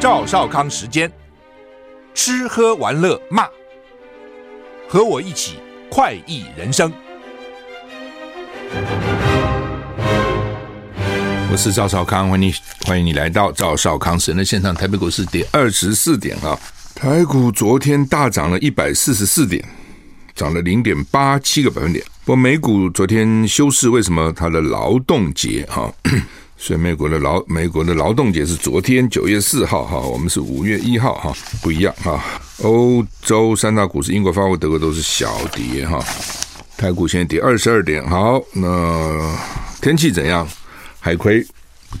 赵少康时间，吃喝玩乐骂，和我一起快意人生。我是赵少康，欢迎你，欢迎你来到赵少康时的现场。台北股市跌二十四点啊，台股昨天大涨了一百四十四点，涨了零点八七个百分点。不过美股昨天休市，为什么？它的劳动节哈。所以美国的劳美国的劳动节是昨天九月四号哈，我们是五月一号哈，不一样哈。欧洲三大股市，英国、法国、德国都是小跌哈。台股现在跌二十二点。好，那天气怎样？海葵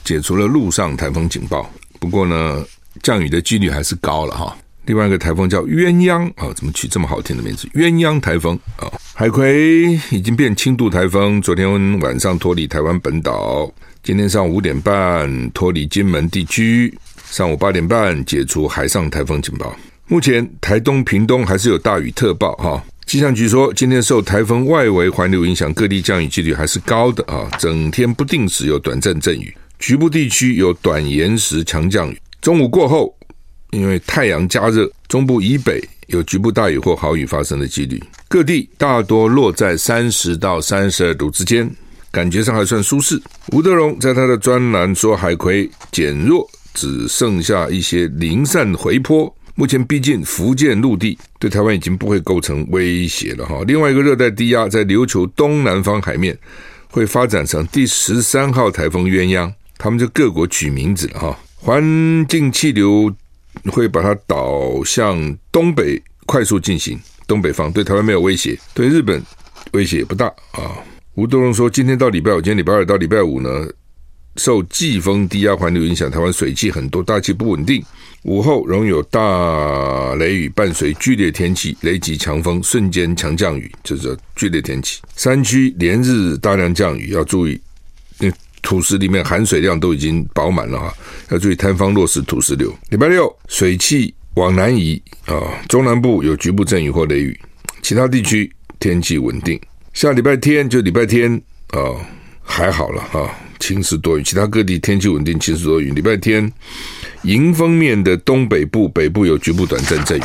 解除了陆上台风警报，不过呢，降雨的几率还是高了哈。另外一个台风叫鸳鸯啊，怎么取这么好听的名字？鸳鸯台风啊，海葵已经变轻度台风，昨天晚上脱离台湾本岛。今天上午五点半脱离金门地区，上午八点半解除海上台风警报。目前台东、屏东还是有大雨特报哈。气象局说，今天受台风外围环流影响，各地降雨几率还是高的啊。整天不定时有短暂阵雨，局部地区有短延时强降雨。中午过后，因为太阳加热，中部以北有局部大雨或豪雨发生的几率。各地大多落在三十到三十二度之间。感觉上还算舒适。吴德荣在他的专栏说，海葵减弱，只剩下一些零散回波。目前逼近福建陆地，对台湾已经不会构成威胁了哈。另外一个热带低压在琉球东南方海面会发展成第十三号台风鸳鸯，他们就各国取名字了哈。环境气流会把它导向东北快速进行，东北方对台湾没有威胁，对日本威胁也不大啊。吴德荣说：“今天到礼拜五，今天礼拜二到礼拜五呢，受季风低压环流影响，台湾水汽很多，大气不稳定。午后容有大雷雨，伴随剧烈天气，雷击强风，瞬间强降雨，就是剧烈天气。山区连日大量降雨，要注意，那土石里面含水量都已经饱满了哈，要注意塌方落石土石流。礼拜六水汽往南移啊，中南部有局部阵雨或雷雨，其他地区天气稳定。”下礼拜天就礼拜天啊、还好了哈，晴时多云，其他各地天气稳定，晴时多云。礼拜天迎风面的东北部、北部有局部短暂阵雨，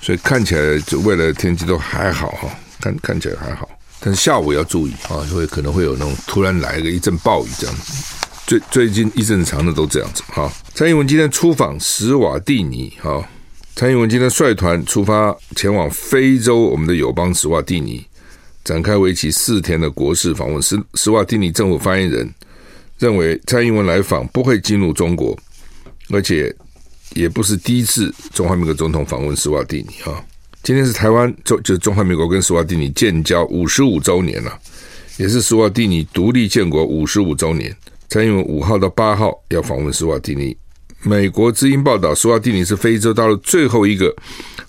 所以看起来就未来的天气都还好哈，看看起来还好，但是下午要注意啊，会可能会有那种突然来个一阵暴雨这样子。最最近一阵长的都这样子哈。蔡英文今天出访史瓦蒂尼哈，蔡英文今天率团出发前往非洲，我们的友邦史瓦蒂尼。展开为期四天的国事访问，斯斯瓦蒂尼政府发言人认为，蔡英文来访不会激怒中国，而且也不是第一次中华民国总统访问斯瓦蒂尼哈。今天是台湾中就中华民国跟斯瓦蒂尼建交五十五周年了，也是斯瓦蒂尼独立建国五十五周年。蔡英文五号到八号要访问斯瓦蒂尼。美国之音报道，斯瓦蒂尼是非洲大陆最后一个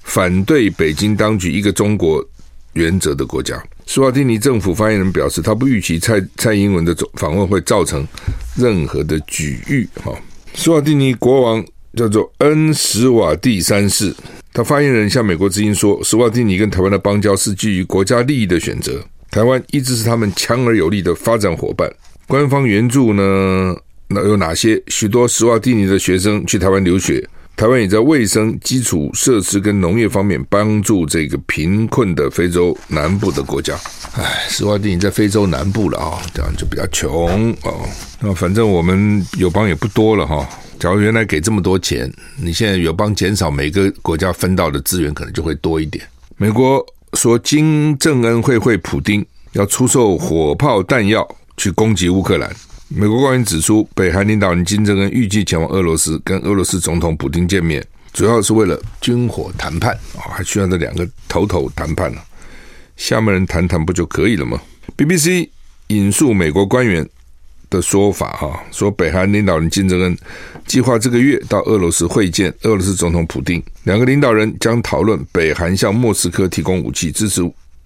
反对北京当局一个中国原则的国家。史瓦蒂尼政府发言人表示，他不预期蔡蔡英文的访问会造成任何的举郁。哈，史瓦蒂尼国王叫做恩史瓦蒂三世，他发言人向美国之音说，史瓦蒂尼跟台湾的邦交是基于国家利益的选择，台湾一直是他们强而有力的发展伙伴。官方援助呢，那有哪些？许多斯瓦蒂尼的学生去台湾留学。台湾也在卫生基础设施跟农业方面帮助这个贫困的非洲南部的国家。唉，史瓦蒂尼在非洲南部了啊，这样就比较穷哦。那反正我们友邦也不多了哈。假如原来给这么多钱，你现在友邦减少，每个国家分到的资源可能就会多一点。美国说金正恩会会普丁要出售火炮弹药去攻击乌克兰。美国官员指出，北韩领导人金正恩预计前往俄罗斯跟俄罗斯总统普丁见面，主要是为了军火谈判啊，还需要这两个头头谈判呢。下面人谈谈不就可以了吗？BBC 引述美国官员的说法哈，说北韩领导人金正恩计划这个月到俄罗斯会见俄罗斯总统普丁，两个领导人将讨论北韩向莫斯科提供武器支持。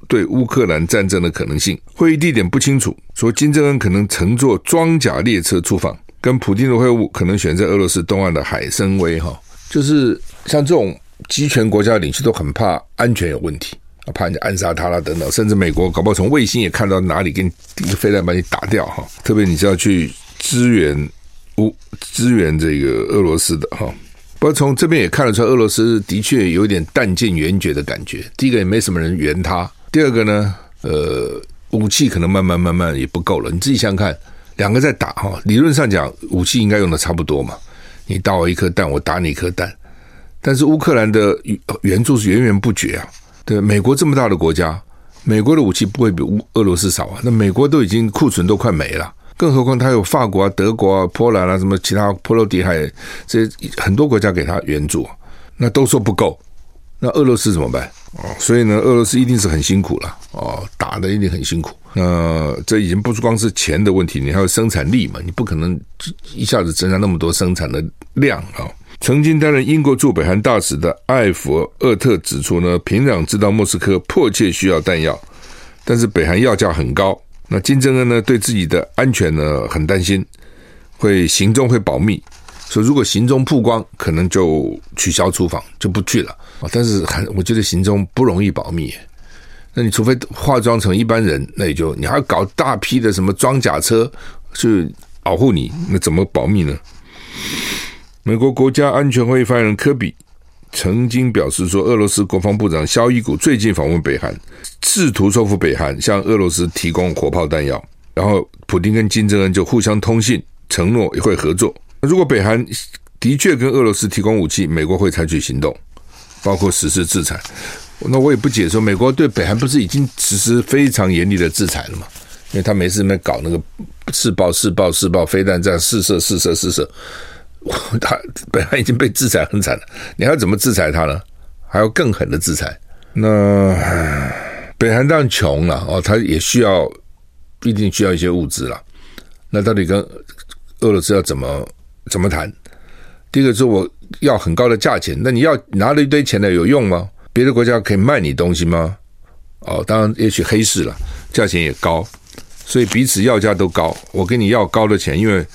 对乌克兰战争的可能性，会议地点不清楚。说金正恩可能乘坐装甲列车出访，跟普京的会晤可能选在俄罗斯东岸的海参崴。哈，就是像这种集权国家领袖都很怕安全有问题，怕人家暗杀他啦等等。甚至美国搞不好从卫星也看到哪里给你一个飞弹把你打掉哈。特别你是要去支援乌支援这个俄罗斯的哈，不过从这边也看得出来，俄罗斯的确有点弹尽援绝的感觉。第一个也没什么人援他，第二个呢，呃，武器可能慢慢慢慢也不够了。你自己想想看，两个在打哈，理论上讲武器应该用的差不多嘛。你打我一颗弹，我打你一颗弹。但是乌克兰的援助是源源不绝啊！对，美国这么大的国家，美国的武器不会比乌俄罗斯少啊。那美国都已经库存都快没了，更何况他有法国啊、德国啊、波兰啊，什么其他波罗的海这些很多国家给他援助，那都说不够。那俄罗斯怎么办？哦，所以呢，俄罗斯一定是很辛苦了哦，打的一定很辛苦。那这已经不是光是钱的问题，你还有生产力嘛？你不可能一下子增加那么多生产的量啊。曾经担任英国驻北韩大使的艾弗厄特指出呢，平壤知道莫斯科迫切需要弹药，但是北韩要价很高。那金正恩呢，对自己的安全呢很担心，会行踪会保密，说如果行踪曝光，可能就取消出访，就不去了啊。但是还，我觉得行踪不容易保密。那你除非化妆成一般人，那也就你还要搞大批的什么装甲车去保护你，那怎么保密呢？美国国家安全会议发言人科比曾经表示说，俄罗斯国防部长肖伊古最近访问北韩，试图说服北韩向俄罗斯提供火炮弹药。然后，普丁跟金正恩就互相通信，承诺也会合作。如果北韩的确跟俄罗斯提供武器，美国会采取行动，包括实施制裁。那我也不解说，美国对北韩不是已经实施非常严厉的制裁了吗？因为他没事没搞那个试爆、试爆、试爆飞弹，这样试射、试射、试射。他本来已经被制裁很惨了，你还要怎么制裁他呢？还要更狠的制裁？那北韩当然穷了哦，他也需要，毕竟需要一些物资了。那到底跟俄罗斯要怎么怎么谈？第一个是我要很高的价钱，那你要拿了一堆钱来有用吗？别的国家可以卖你东西吗？哦，当然也许黑市了，价钱也高，所以彼此要价都高。我跟你要高的钱，因为。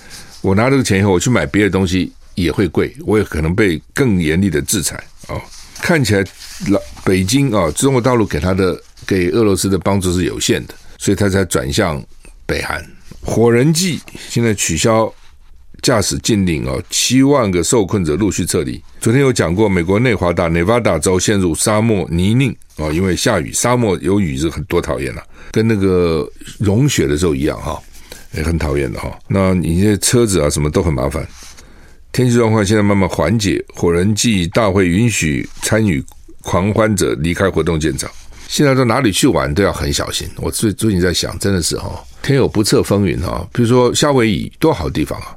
我拿这个钱以后，我去买别的东西也会贵，我也可能被更严厉的制裁、哦！看起来老北京啊、哦，中国大陆给他的给俄罗斯的帮助是有限的，所以他才转向北韩。火人计现在取消驾驶禁令啊，七万个受困者陆续撤离。昨天有讲过，美国内华达、内华达州陷入沙漠泥泞、哦，因为下雨，沙漠有雨是很多讨厌了，跟那个融雪的时候一样哈。也很讨厌的哈，那你这车子啊什么都很麻烦。天气状况现在慢慢缓解，火人祭大会允许参与狂欢者离开活动现场。现在到哪里去玩都要很小心。我最最近在想，真的是哈，天有不测风云哈。比如说夏威夷多好地方啊，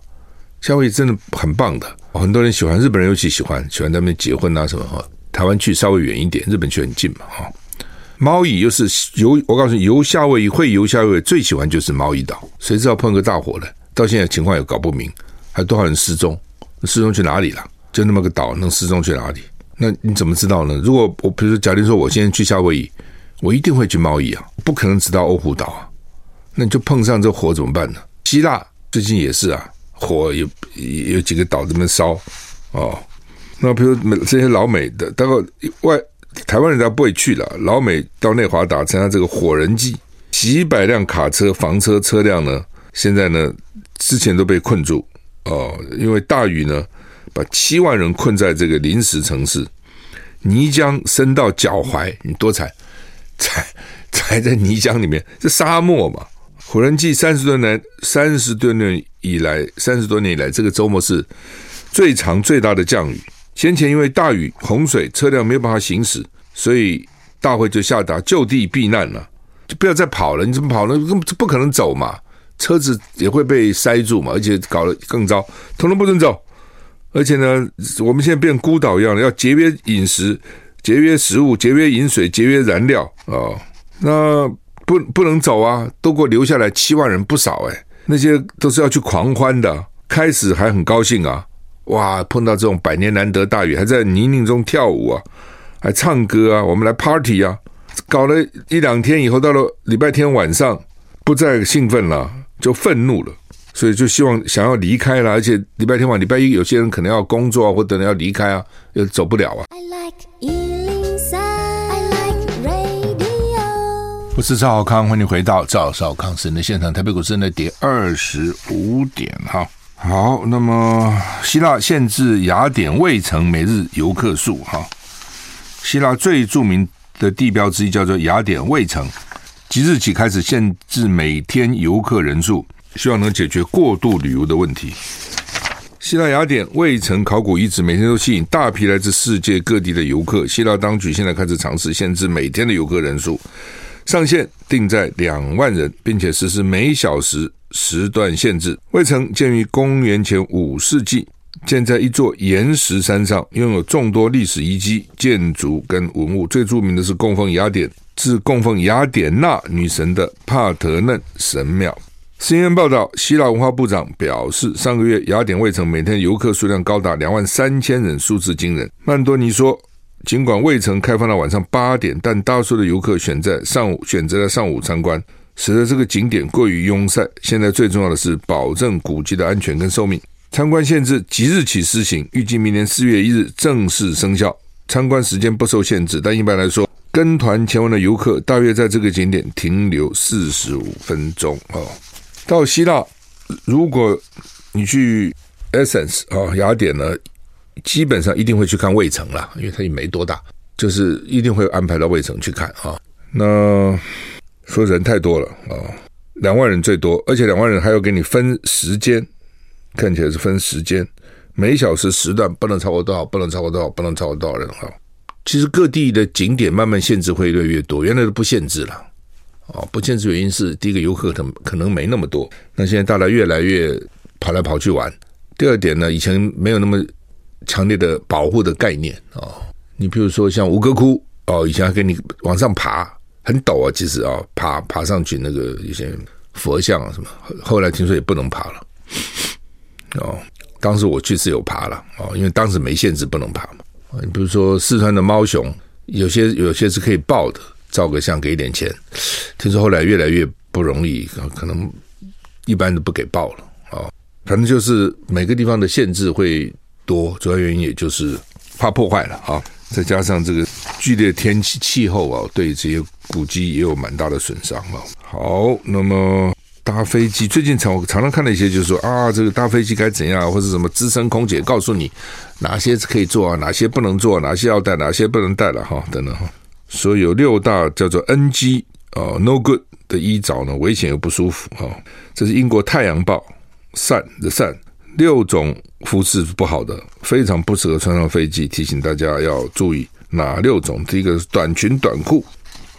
夏威夷真的很棒的，很多人喜欢，日本人尤其喜欢，喜欢在那边结婚啊什么哈。台湾去稍微远一点，日本去很近嘛哈。猫蚁又是游，我告诉你，游夏威夷会游夏威夷最喜欢就是猫蚁岛。谁知道碰个大火了？到现在情况也搞不明，还多少人失踪？失踪去哪里了？就那么个岛，能失踪去哪里？那你怎么知道呢？如果我比如说，假定说我现在去夏威夷，我一定会去猫蚁啊，不可能只到欧胡岛啊。那你就碰上这火怎么办呢？希腊最近也是啊，火有有几个岛这么烧哦。那比如美这些老美的，大概外。台湾人家不会去了，老美到内华达参加这个火人祭，几百辆卡车、房车车辆呢，现在呢之前都被困住哦，因为大雨呢把七万人困在这个临时城市，泥浆深到脚踝，你多惨，踩踩在泥浆里面，这沙漠嘛。火人祭三十吨来，三十吨的以来，三十多年以来，这个周末是最长最大的降雨。先前因为大雨洪水，车辆没有办法行驶，所以大会就下达就地避难了，就不要再跑了。你怎么跑呢？根本不可能走嘛，车子也会被塞住嘛，而且搞得更糟，统统不准走。而且呢，我们现在变孤岛一样的，要节约饮食、节约食物、节约饮水、节约燃料啊、哦。那不不能走啊，都给我留下来七万人，不少哎。那些都是要去狂欢的，开始还很高兴啊。哇！碰到这种百年难得大雨，还在泥泞中跳舞啊，还唱歌啊，我们来 party 啊！搞了一两天以后，到了礼拜天晚上，不再兴奋了，就愤怒了，所以就希望想要离开了。而且礼拜天晚、礼拜一，有些人可能要工作啊，或者要离开啊，又走不了啊。I like 是赵少康，欢迎回到赵少康时间的现场。台北股市呢跌二十五点哈。好，那么希腊限制雅典卫城每日游客数哈。希腊最著名的地标之一叫做雅典卫城，即日起开始限制每天游客人数，希望能解决过度旅游的问题。希腊雅典卫城考古遗址每天都吸引大批来自世界各地的游客。希腊当局现在开始尝试限制每天的游客人数，上限定在两万人，并且实施每小时时段限制。卫城建于公元前五世纪，建在一座岩石山上，拥有众多历史遗迹、建筑跟文物。最著名的是供奉雅典，是供奉雅典娜女神的帕特嫩神庙。CNN 报道，希腊文化部长表示，上个月雅典卫城每天游客数量高达两万三千人，数字惊人。曼多尼说，尽管未城开放到晚上八点，但大多数的游客选在上午选择在上午参观，使得这个景点过于拥塞。现在最重要的是保证古迹的安全跟寿命。参观限制即日起施行，预计明年四月一日正式生效。参观时间不受限制，但一般来说，跟团前往的游客大约在这个景点停留四十五分钟哦。到希腊，如果你去 Essence 啊，雅典呢，基本上一定会去看卫城了，因为它也没多大，就是一定会安排到卫城去看啊。那说人太多了啊，两万人最多，而且两万人还要给你分时间，看起来是分时间，每小时时段不能超过多少，不能超过多少，不能超过多少人哈。其实各地的景点慢慢限制会越来越多，原来都不限制了。哦，不限制原因是第一个游客可可能没那么多，那现在大家越来越跑来跑去玩。第二点呢，以前没有那么强烈的保护的概念哦。你比如说像吴哥窟哦，以前还给你往上爬，很陡啊，其实啊，爬爬上去那个一些佛像啊什么，后来听说也不能爬了。哦，当时我去是有爬了哦，因为当时没限制不能爬嘛。你比如说四川的猫熊，有些有些是可以抱的。照个相给一点钱，听说后来越来越不容易，可能一般都不给报了啊。反正就是每个地方的限制会多，主要原因也就是怕破坏了啊。再加上这个剧烈天气气候啊，对这些古迹也有蛮大的损伤啊。好，那么搭飞机最近常我常常看到一些，就是说啊，这个搭飞机该怎样，或者什么资深空姐告诉你哪些是可以做啊，哪些不能做，哪些要带，哪些不能带了哈，等等哈。所以有六大叫做 NG 啊 No Good 的衣着呢，危险又不舒服哈。这是英国《太阳报》善的善六种肤质不好的，非常不适合穿上飞机，提醒大家要注意哪六种。第一个是短裙短裤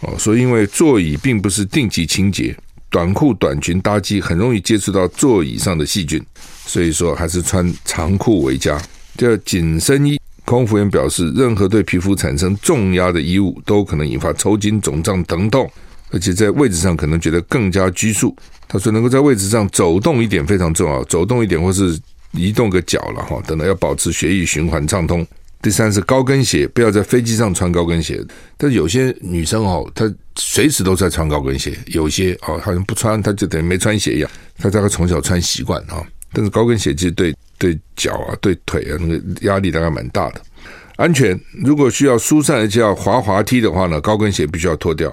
哦，所以因为座椅并不是定期清洁，短裤短裙搭机很容易接触到座椅上的细菌，所以说还是穿长裤为佳。第二紧身衣。空服员表示，任何对皮肤产生重压的衣物都可能引发抽筋、肿胀、疼痛，而且在位置上可能觉得更加拘束。他说，能够在位置上走动一点非常重要，走动一点或是移动个脚了哈，等等要保持血液循环畅通。第三是高跟鞋，不要在飞机上穿高跟鞋。但有些女生哦，她随时都在穿高跟鞋，有些哦好像不穿，她就等于没穿鞋一样。她大概从小穿习惯哈，但是高跟鞋其实对。对脚啊，对腿啊，那个压力大概蛮大的。安全，如果需要疏散而且要滑滑梯的话呢，高跟鞋必须要脱掉，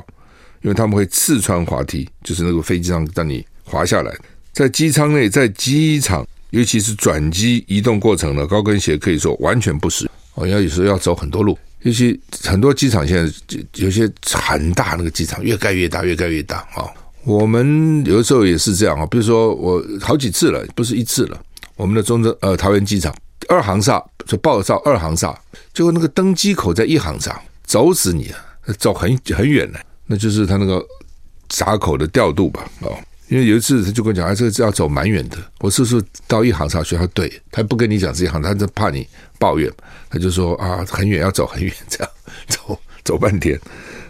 因为他们会刺穿滑梯，就是那个飞机上让你滑下来。在机舱内，在机场，尤其是转机移动过程呢，高跟鞋可以说完全不实。哦，要有时候要走很多路，尤其很多机场现在有些很大，那个机场越盖越大，越盖越大啊。我们有的时候也是这样啊，比如说我好几次了，不是一次了。我们的中正呃桃园机场二航厦就报到二航厦，结果那个登机口在一航厦，走死你啊！走很很远呢，那就是他那个闸口的调度吧？哦，因为有一次他就跟我讲，啊，这个要走蛮远的。我是不是到一航上去？他对，他不跟你讲这一航，他就怕你抱怨，他就说啊，很远，要走很远，这样走走半天。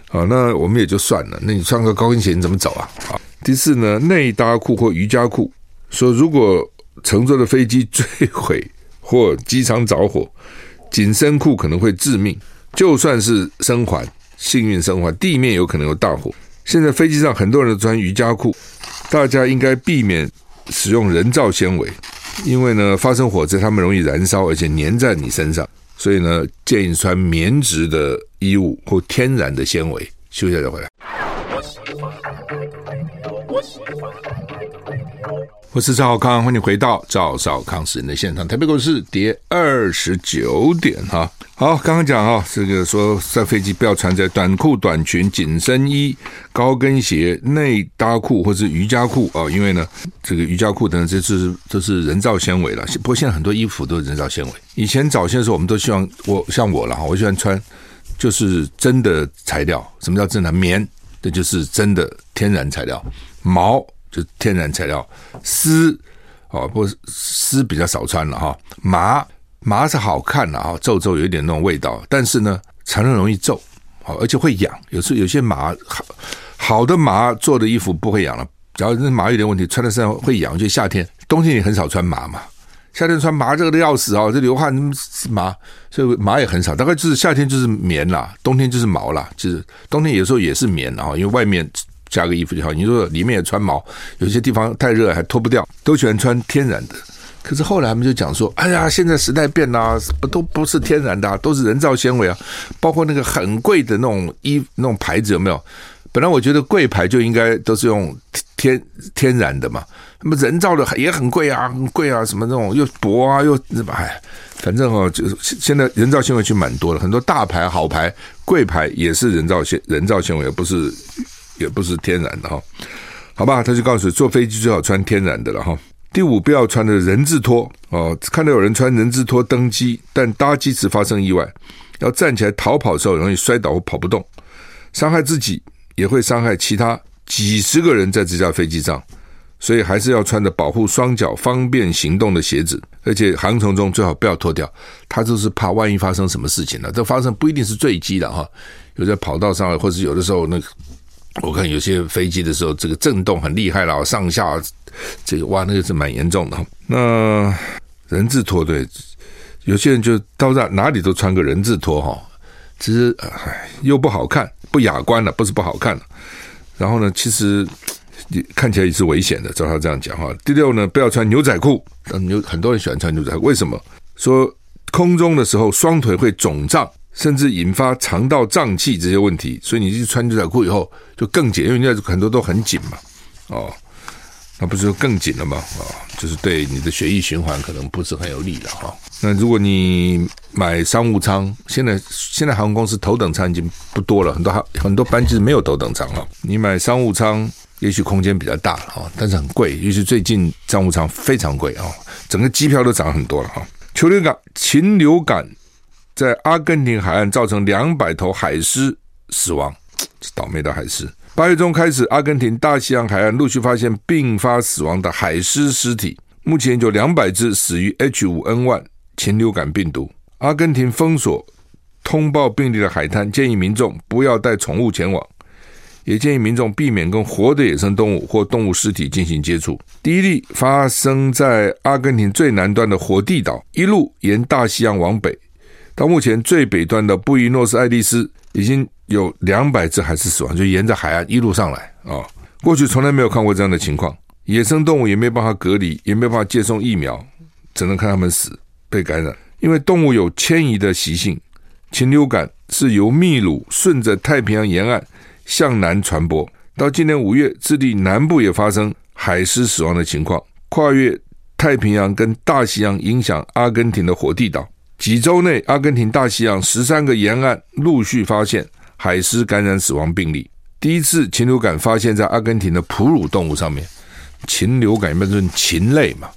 好，那我们也就算了。那你穿个高跟鞋你怎么走啊？好，第四呢，内搭裤或瑜伽裤，说如果。乘坐的飞机坠毁或机舱着火，紧身裤可能会致命。就算是生还，幸运生还，地面有可能有大火。现在飞机上很多人都穿瑜伽裤，大家应该避免使用人造纤维，因为呢，发生火灾它们容易燃烧，而且粘在你身上。所以呢，建议穿棉质的衣物或天然的纤维。休息一下再回来。我是赵少康，欢迎回到赵少康时人的现场。台北股市跌二十九点哈。好，刚刚讲哈，这个说在飞机不要穿在短裤、短裙、紧身衣、高跟鞋、内搭裤或是瑜伽裤啊，因为呢，这个瑜伽裤等等，这是都是人造纤维了。不过现在很多衣服都是人造纤维。以前早些的时候，我们都希望我像我了哈，我喜欢穿就是真的材料。什么叫真的？棉，这就是真的天然材料，毛。就天然材料，丝哦，不丝比较少穿了哈。麻麻是好看的哈，皱皱有一点那种味道，但是呢，常常容易皱，好而且会痒。有时候有些麻好好的麻做的衣服不会痒了，只要那麻有点问题，穿在身上会痒。就夏天冬天也很少穿麻嘛，夏天穿麻热的要死啊，这流汗麻，所以麻也很少。大概就是夏天就是棉啦，冬天就是毛啦，就是冬天有时候也是棉啊，因为外面。加个衣服就好。你说里面也穿毛，有些地方太热还脱不掉，都喜欢穿天然的。可是后来他们就讲说：“哎呀，现在时代变了，都不是天然的，都是人造纤维啊。包括那个很贵的那种衣那种牌子有没有？本来我觉得贵牌就应该都是用天天然的嘛，那么人造的也很贵啊，很贵啊，什么那种又薄啊又什么哎，反正哦，就是现在人造纤维就蛮多了，很多大牌好牌贵牌也是人造纤人造纤维，不是。”也不是天然的哈，好吧，他就告诉你，坐飞机最好穿天然的了哈。第五，不要穿的人字拖哦，看到有人穿人字拖登机，但搭机时发生意外，要站起来逃跑的时候容易摔倒或跑不动，伤害自己也会伤害其他几十个人在这架飞机上，所以还是要穿着保护双脚、方便行动的鞋子，而且航程中最好不要脱掉，他就是怕万一发生什么事情了。这发生不一定是坠机的哈，有在跑道上，或者有的时候那个。我看有些飞机的时候，这个震动很厉害了，上下这个哇，那个是蛮严重的。那人字拖对，有些人就到哪哪里都穿个人字拖哈，其实唉又不好看，不雅观了，不是不好看了。然后呢，其实你看起来也是危险的，照他这样讲哈。第六呢，不要穿牛仔裤，有很多人喜欢穿牛仔裤，为什么？说空中的时候双腿会肿胀。甚至引发肠道胀气这些问题，所以你去穿牛仔裤以后就更紧，因为牛仔裤很多都很紧嘛，哦，那不是就更紧了吗？哦，就是对你的血液循环可能不是很有利了哈、哦。那如果你买商务舱，现在现在航空公司头等舱已经不多了，很多航很多班机是没有头等舱了。你买商务舱，也许空间比较大了哈，但是很贵，尤其最近商务舱非常贵啊，整个机票都涨很多了哈。禽流感，禽流感。在阿根廷海岸造成两百头海狮死亡，倒霉的海狮。八月中开始，阿根廷大西洋海岸陆续发现并发死亡的海狮尸体，目前有两百只死于 H5N1 禽流感病毒。阿根廷封锁通报病例的海滩，建议民众不要带宠物前往，也建议民众避免跟活的野生动物或动物尸体进行接触。第一例发生在阿根廷最南端的火地岛，一路沿大西洋往北。到目前最北端的布宜诺斯艾利斯已经有两百只海狮死亡，就沿着海岸一路上来啊、过去从来没有看过这样的情况，野生动物也没办法隔离，也没办法接种疫苗，只能看它们死被感染。因为动物有迁移的习性，禽流感是由秘鲁顺着太平洋沿岸向南传播。到今年五月，智利南部也发生海狮死亡的情况，跨越太平洋跟大西洋，影响阿根廷的火地岛。几周内，阿根廷大西洋十三个沿岸陆续发现海狮感染死亡病例。第一次禽流感发现在阿根廷的哺乳动物上面。禽流感一般是禽类嘛，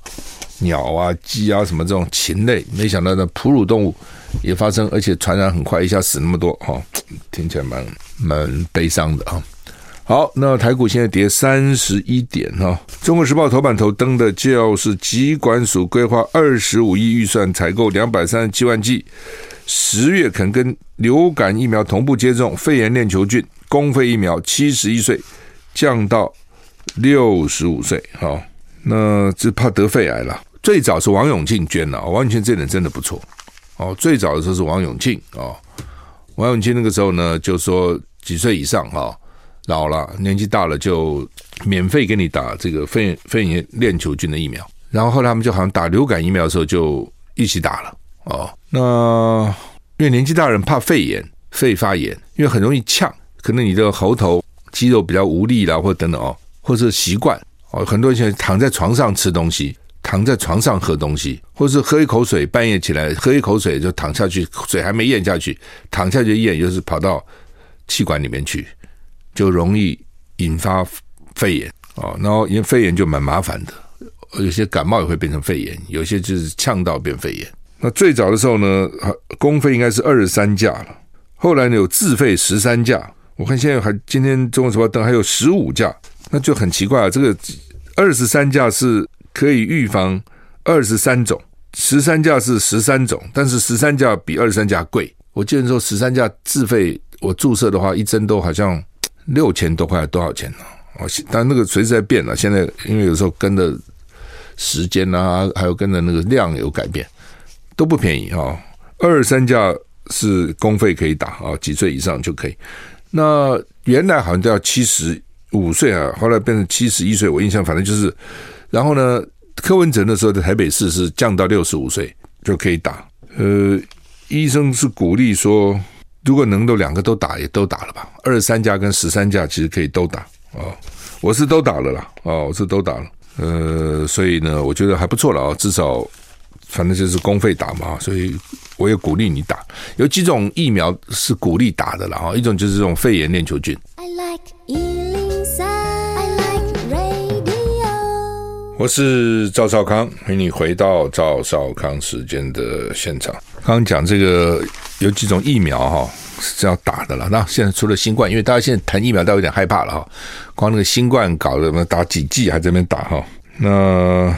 鸟啊、鸡啊什么这种禽类，没想到那哺乳动物也发生，而且传染很快，一下死那么多哈，听起来蛮蛮悲伤的啊。好，那台股现在跌三十一点哈。中国时报头版头登的就是疾管署规划二十五亿预算采购两百三十七万剂，十月肯跟流感疫苗同步接种，肺炎链球菌公费疫苗七十一岁降到六十五岁。好，那只怕得肺癌了。最早是王永庆捐的，王永庆这点真的不错哦。最早的时候是王永庆哦，王永庆那个时候呢，就说几岁以上哈。老了，年纪大了就免费给你打这个肺肺炎链球菌的疫苗，然后后来他们就好像打流感疫苗的时候就一起打了哦。那因为年纪大人怕肺炎、肺发炎，因为很容易呛，可能你的喉头肌肉比较无力啦，或等等哦，或者是习惯哦，很多人现在躺在床上吃东西，躺在床上喝东西，或是喝一口水，半夜起来喝一口水就躺下去，水还没咽下去，躺下去咽，就是跑到气管里面去，就容易引发肺炎哦。然后因为肺炎就蛮麻烦的，有些感冒也会变成肺炎，有些就是呛到变肺炎。那最早的时候呢，公费应该是二十三价了，后来呢有自费十三价。我看现在还今天中国时报登还有十五价，那就很奇怪啊。这个二十三价是可以预防二十三种，十三价是十三种，但是十三价比二十三价贵。我记得说十三价自费我注射的话，一针都好像六千多块，多少钱呢？哦，但那个随时在变了。现在因为有时候跟着时间啊，还有跟着那个量有改变，都不便宜啊。二三价是公费可以打啊，几岁以上就可以。那原来好像都要七十五岁啊，后来变成七十一岁。我印象反正就是，然后呢，柯文哲那时候在台北市是降到六十五岁就可以打。呃，医生是鼓励说，如果能够两个都打，也都打了吧。二十三架跟十三架其实可以都打哦，我是都打了啦，哦，我是都打了。呃，所以呢，我觉得还不错了啊，至少反正就是公费打嘛，所以。我也鼓励你打，有几种疫苗是鼓励打的啦哈，一种就是这种肺炎链球菌。I like 我是赵少康，欢迎你回到赵少康时间的现场。刚刚讲这个有几种疫苗哈是这样打的了，那现在除了新冠，因为大家现在谈疫苗都有点害怕了哈，光那个新冠搞的什么打几剂还在那边打哈，那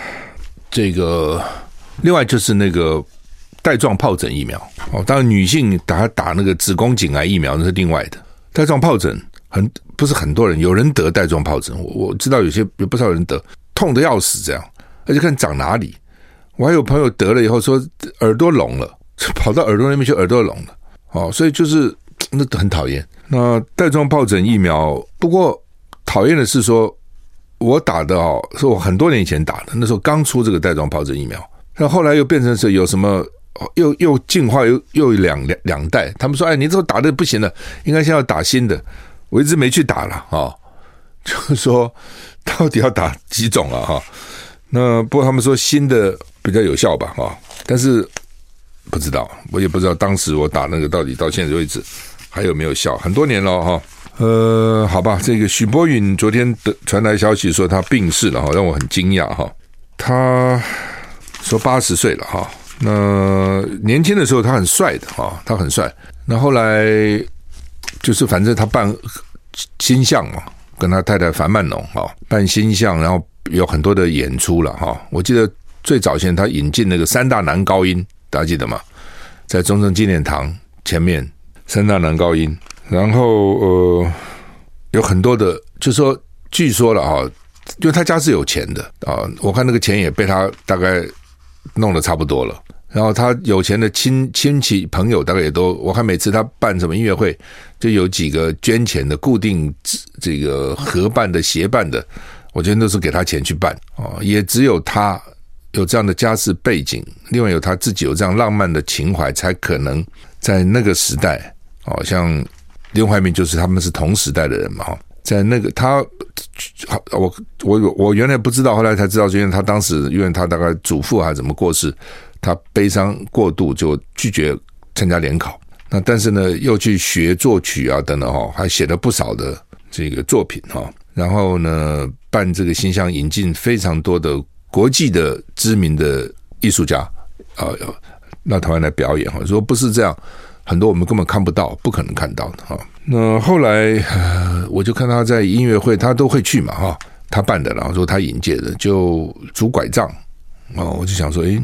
这个另外就是那个。带状疱疹疫苗哦，当然女性打打那个子宫颈癌疫苗那是另外的。带状疱疹很不是很多人，有人得带状疱疹，我我知道有些有不少人得，痛得要死这样，而且看长哪里。我还有朋友得了以后说耳朵聋了，跑到耳朵那边去耳朵聋了哦，所以就是 那很讨厌。那带状疱疹疫苗，不过讨厌的是说，我打的哦，是我很多年以前打的，那时候刚出这个带状疱疹疫苗，那后来又变成是有什么。又又进化又又两两两代，他们说：“哎，你这个打的不行了，应该先要打新的。”我一直没去打了啊、就是说到底要打几种啊？哈，那不过他们说新的比较有效吧？哈，但是不知道，我也不知道当时我打那个到底到现在为止还有没有效？很多年了哈。呃，好吧，这个许博允昨天的传来消息说他病逝了哈，让我很惊讶哈。他说八十岁了哈。那年轻的时候他很帅的哈，他很帅。那后来就是反正他办星象嘛，跟他太太樊曼农啊办星象，然后有很多的演出了哈。我记得最早先他引进那个三大男高音，大家记得吗？在中正纪念堂前面三大男高音，然后呃有很多的，就说据说了啊，因为他家是有钱的啊，我看那个钱也被他大概弄得差不多了。然后他有钱的亲亲戚朋友大概也都，我看每次他办什么音乐会，就有几个捐钱的固定这个合办的协办的，我觉得都是给他钱去办哦。也只有他有这样的家世背景，另外有他自己有这样浪漫的情怀，才可能在那个时代哦，像林怀民就是他们是同时代的人嘛，在那个他，我我我原来不知道，后来才知道，因为他当时因为他大概祖父还是怎么过世。他悲伤过度，就拒绝参加联考。那但是呢，又去学作曲啊，等等哈，还写了不少的这个作品哈。然后呢，办这个星象，引进非常多的国际的知名的艺术家啊，到台湾来表演哈。说不是这样，很多我们根本看不到，不可能看到的哈。那后来我就看他在音乐会，他都会去嘛哈，他办的，然后说他引荐的，就拄拐杖啊，我就想说，诶。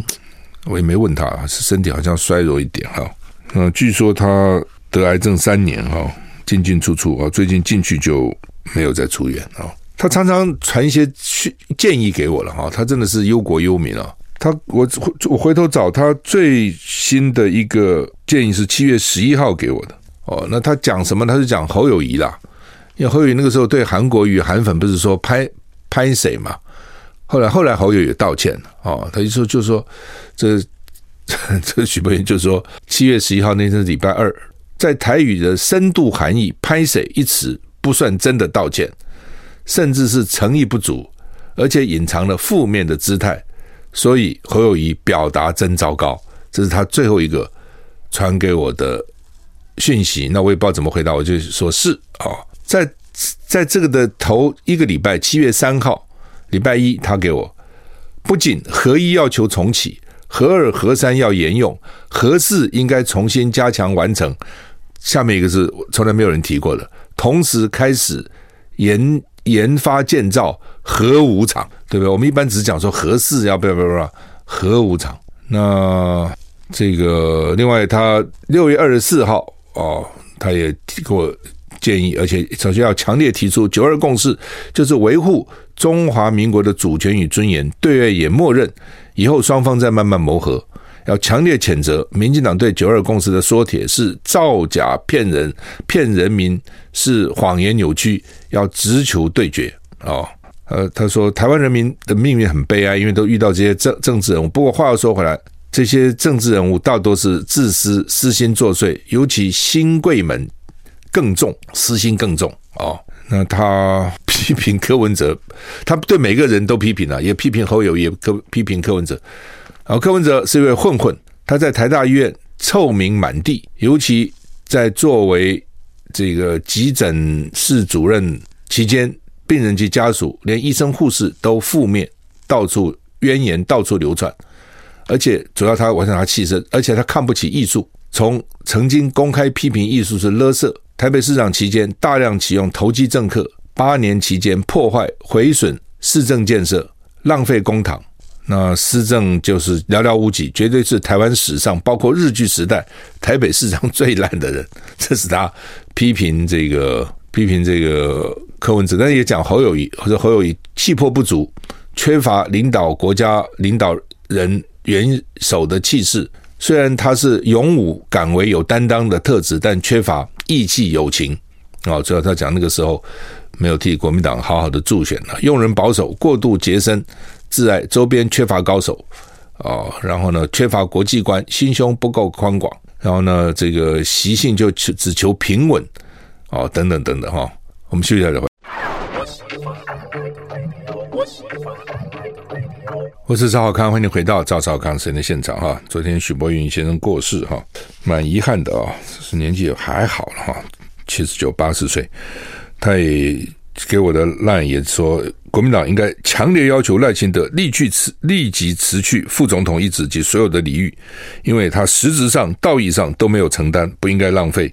我也没问他，是身体好像衰弱一点哈。嗯，据说他得癌症三年哈，进进出出啊，最近进去就没有再出院啊。他常常传一些建议给我了哈，他真的是忧国忧民啊。他我我回头找他最新的一个建议是七月十一号给我的哦。那他讲什么？他是讲侯友谊啦，因为侯友谊那个时候对韩国语韩粉不是说拍拍谁嘛？后来，后来侯友也道歉了哦，他就说，就说这 这许博允就说，七月十一号那天是礼拜二，在台语的深度含义，拍谢一词不算真的道歉，甚至是诚意不足，而且隐藏了负面的姿态，所以侯友宜表达真糟糕。这是他最后一个传给我的讯息。那我也不知道怎么回答，我就说是啊，在在这个的头一个礼拜，七月三号礼拜一，他给我不仅核一要求重启，核二、核三要沿用，核四应该重新加强完成。下面一个是从来没有人提过的，同时开始研研发建造核五厂，对不对？我们一般只讲说核四要不要不要不要核五厂。那这个另外，他六月二十四号哦，他也提过建议，而且首先要强烈提出九二共识，就是维护中华民国的主权与尊严，对外也默认，以后双方再慢慢磨合。要强烈谴责民进党对九二共识的缩帖是造假骗人，骗人民是谎言扭曲，要直球对决哦。呃，他说台湾人民的命运很悲哀，因为都遇到这些政政治人物。不过话又说回来，这些政治人物大多是自私、私心作祟，尤其新贵们更重，私心更重哦。那他批评柯文哲，他对每个人都批评了，也批评侯友宜，也批评柯文哲。好，柯文哲是一位混混，他在台大医院臭名满地，尤其在作为这个急诊室主任期间，病人及家属连医生护士都负面，到处冤言到处流传，而且主要他完成他气声，而且他看不起艺术，从曾经公开批评艺术是垃圾，台北市长期间大量启用投机政客，八年期间破坏毁损市政建设，浪费公帑。那施政就是寥寥无几，绝对是台湾史上包括日据时代台北市长 最烂的人。这是他批评这个批评这个柯文哲，但也讲侯友谊或者侯友谊气魄不足，缺乏领导国家领导人元首的气势。虽然他是勇武敢为有担当的特质，但缺乏义气友情。哦，主要他讲那个时候没有替国民党好好的助选了，用人保守，过度洁身。自爱，周边缺乏高手哦，然后呢，缺乏国际观，心胸不够宽广，然后呢，这个习性就只只求平稳哦，等等等等哈、哦，我们休息一下再回。我是赵少康，欢迎回到赵少康时间的现场哈。昨天许博云先生过世哈，蛮遗憾的啊，是年纪也还好了哈，七十九八十岁，他也。给我的赖也说，国民党应该强烈要求赖清德立即辞立即辞去副总统一职及所有的礼遇，因为他实质上、道义上都没有承担，不应该浪费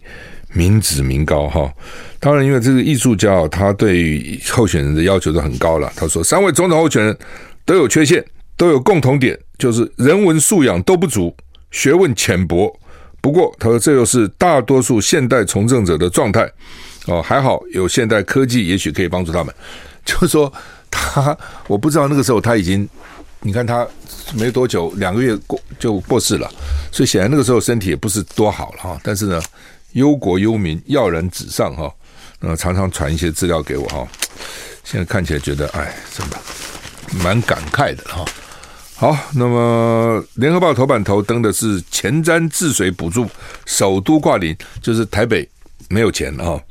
民脂民膏哈。当然，因为这个艺术家他对候选人的要求都很高了。他说，三位总统候选人都有缺陷，都有共同点，就是人文素养都不足，学问浅薄。不过，他说这又是大多数现代从政者的状态。哦，还好有现代科技，也许可以帮助他们。就是说，他我不知道那个时候他已经，你看他没多久，两个月过就过世了，所以显然那个时候身体也不是多好了哈。但是呢，忧国忧民，跃然纸上哈。呃，常常传一些资料给我哈。现在看起来觉得，哎，真的蛮感慨的哈。好，那么联合报头版头登的是前瞻治水补助，首都挂零，就是台北没有钱了哈。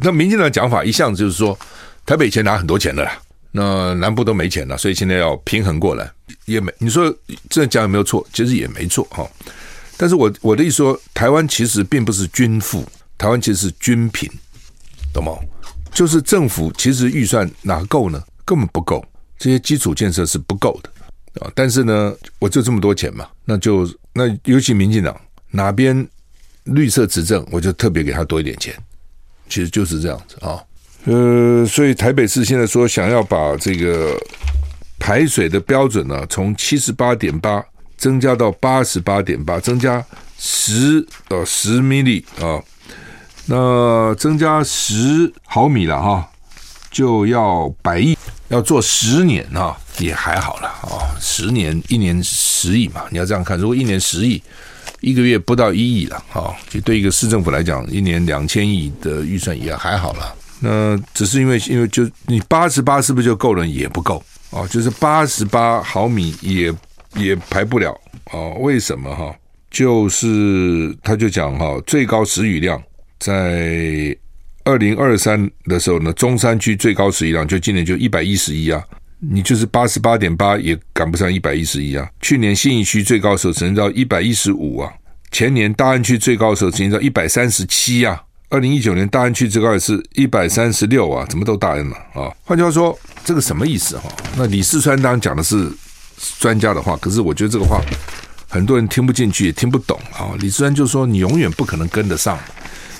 那民进党讲法一向就是说，台北以前拿很多钱的啦，那南部都没钱了，所以现在要平衡过来，也没你说这讲有没有错？其实也没错哈。但是我我的意思说，台湾其实并不是均富，台湾其实是均贫，懂吗？就是政府其实预算哪够呢？根本不够，这些基础建设是不够的啊。但是呢，我就这么多钱嘛，那就那尤其民进党哪边绿色执政，我就特别给他多一点钱。其实就是这样子啊，呃，所以台北市现在说想要把这个排水的标准呢，从七十八点八增加到八十八点八，增加十呃十米里啊，那增加十毫米了哈，就要百亿，要做十年啊，也还好了啊，十年一年十亿嘛，你要这样看，如果一年十亿。一个月不到一亿了，哈，就对一个市政府来讲，一年两千亿的预算也还好了。那只是因为，因为就你八十八是不是就够了？也不够哦，就是八十八毫米也也排不了哦。为什么哈？就是他就讲哈，最高时雨量在二零二三的时候呢，中山区最高时雨量就今年就一百一十一啊，你就是八十八点八也赶不上一百一十一啊。去年信义区最高时候曾经到一百一十五啊，前年大安区最高时候曾经到一百三十七啊。二零一九年大安区最高也是一百三十六啊，怎么都大安了啊？换句话说，这个什么意思哈？那李四川当然讲的是专家的话，可是我觉得这个话很多人听不进去，也听不懂啊。李四川就说你永远不可能跟得上，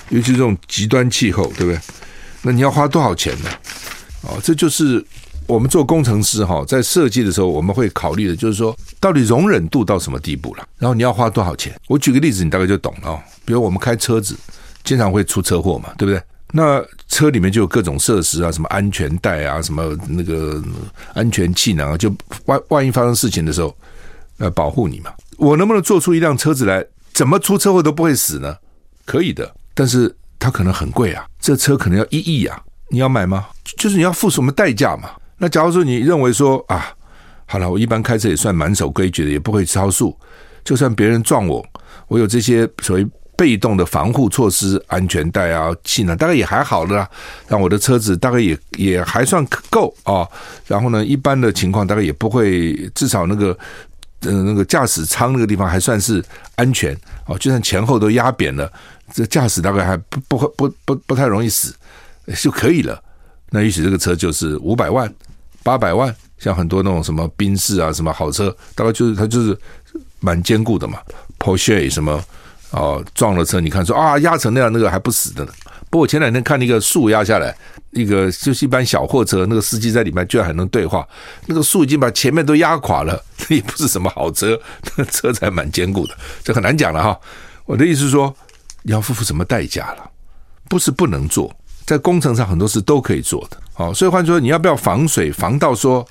尤其这种极端气候，对不对？那你要花多少钱呢？哦，这就是我们做工程师哈，在设计的时候我们会考虑的，就是说到底容忍度到什么地步了，然后你要花多少钱？我举个例子，你大概就懂了。比如我们开车子。经常会出车祸嘛，对不对？那车里面就有各种设施啊，什么安全带啊，什么那个安全气囊啊，就万万一发生事情的时候，呃，保护你嘛。我能不能做出一辆车子来，怎么出车祸都不会死呢？可以的，但是它可能很贵啊，这车可能要一亿啊，你要买吗？就是你要付什么代价嘛？那假如说你认为说啊，好了，我一般开车也算蛮守规矩的，也不会超速，就算别人撞我，我有这些所谓。被动的防护措施，安全带啊、气囊，大概也还好了啦。让我的车子大概也也还算够啊、然后呢，一般的情况大概也不会，至少那个嗯、那个驾驶舱那个地方还算是安全哦。就算前后都压扁了，这驾驶大概还不不会不不，不太容易死就可以了。那也许这个车就是五百万、八百万，像很多那种什么宾士啊、什么好车，大概就是它就是蛮坚固的嘛，Porsche 什么。哦，撞了车，你看说啊，压成那样，那个还不死的呢。不过我前两天看那个树压下来，一个就是一般小货车，那个司机在里面居然还能对话。那个树已经把前面都压垮了，那也不是什么好车，那车才蛮坚固的，这很难讲了哈。我的意思是说，你要付出什么代价了？不是不能做，在工程上很多事都可以做的。好，所以换句话说，你要不要防水，防到说，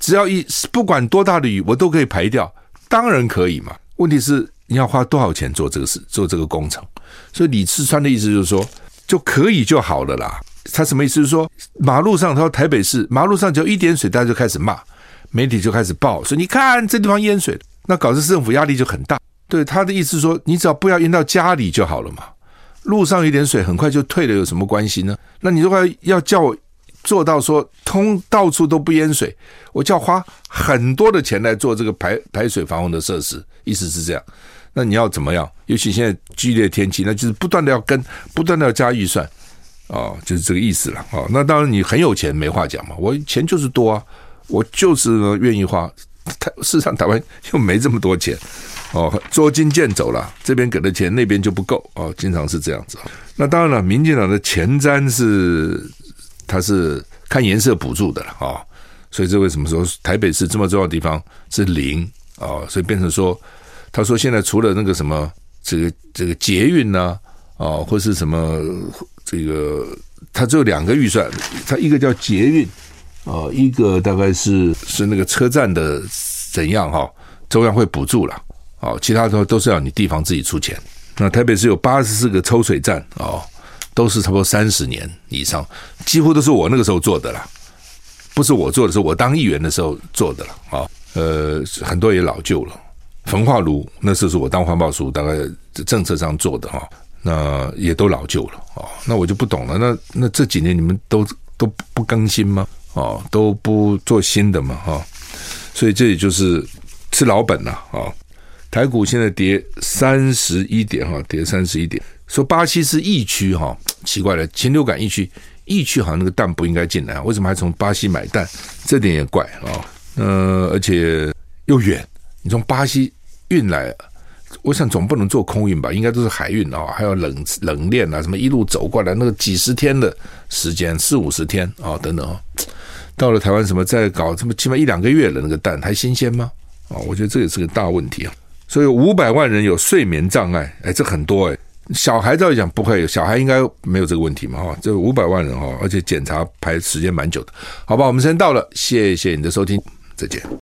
只要一不管多大的雨，我都可以排掉，当然可以嘛。问题是。你要花多少钱做这个事，做这个工程？所以李四川的意思就是说，就可以就好了啦。他什么意思？是说，马路上，他说台北市马路上只要一点水，大家就开始骂，媒体就开始报，说你看这地方淹水，那搞得政府压力就很大。对他的意思说，你只要不要淹到家里就好了嘛。路上一点水很快就退了，有什么关系呢？那你如果要叫我做到说通到处都不淹水，我就要花很多的钱来做这个排排水防洪的设施，意思是这样。那你要怎么样？尤其现在剧烈天气，那就是不断的要跟，不断的要加预算，哦，就是这个意思了，哦。那当然你很有钱，没话讲嘛。我钱就是多啊，我就是愿意花。台事实上台湾又没这么多钱，哦，捉襟见肘了。这边给的钱，那边就不够，哦，经常是这样子。那当然了，民进党的前瞻是，他是看颜色补助的了，啊，所以这为什么说台北市这么重要的地方是零啊，所以变成说。他说：“现在除了那个什么，这个这个捷运呐，啊，或是什么这个，他只有两个预算，他一个叫捷运，啊，一个大概是是那个车站的怎样哈，中央会补助了，哦，其他的都是要你地方自己出钱。那台北市有八十四个抽水站，哦，都是差不多三十年以上，几乎都是我那个时候做的啦，不是我做的，是我当议员的时候做的了，啊，呃，很多也老旧了。”焚化炉，那时候是我当环保署大概政策上做的哈，那也都老旧了哦，那我就不懂了。那那这几年你们都都不更新吗？哦，都不做新的嘛哈，所以这也就是吃老本了啊。台股现在跌三十一点哈，跌三十一点。说巴西是疫区哈，奇怪了，禽流感疫区，疫区好像那个蛋不应该进来，为什么还从巴西买蛋？这点也怪啊。呃，而且又远。你从巴西运来，我想总不能做空运吧？应该都是海运啊，还有冷冷链啊，什么一路走过来，那个几十天的时间，四五十天啊，等等啊，到了台湾什么再搞这么起码一两个月了，那个蛋还新鲜吗？啊，我觉得这也是个大问题啊。所以五百万人有睡眠障碍，哎，这很多哎。小孩照理讲不会有，小孩应该没有这个问题嘛？哈，这五百万人哈，而且检查排时间蛮久的，好吧？我们时间到了，谢谢你的收听，再见。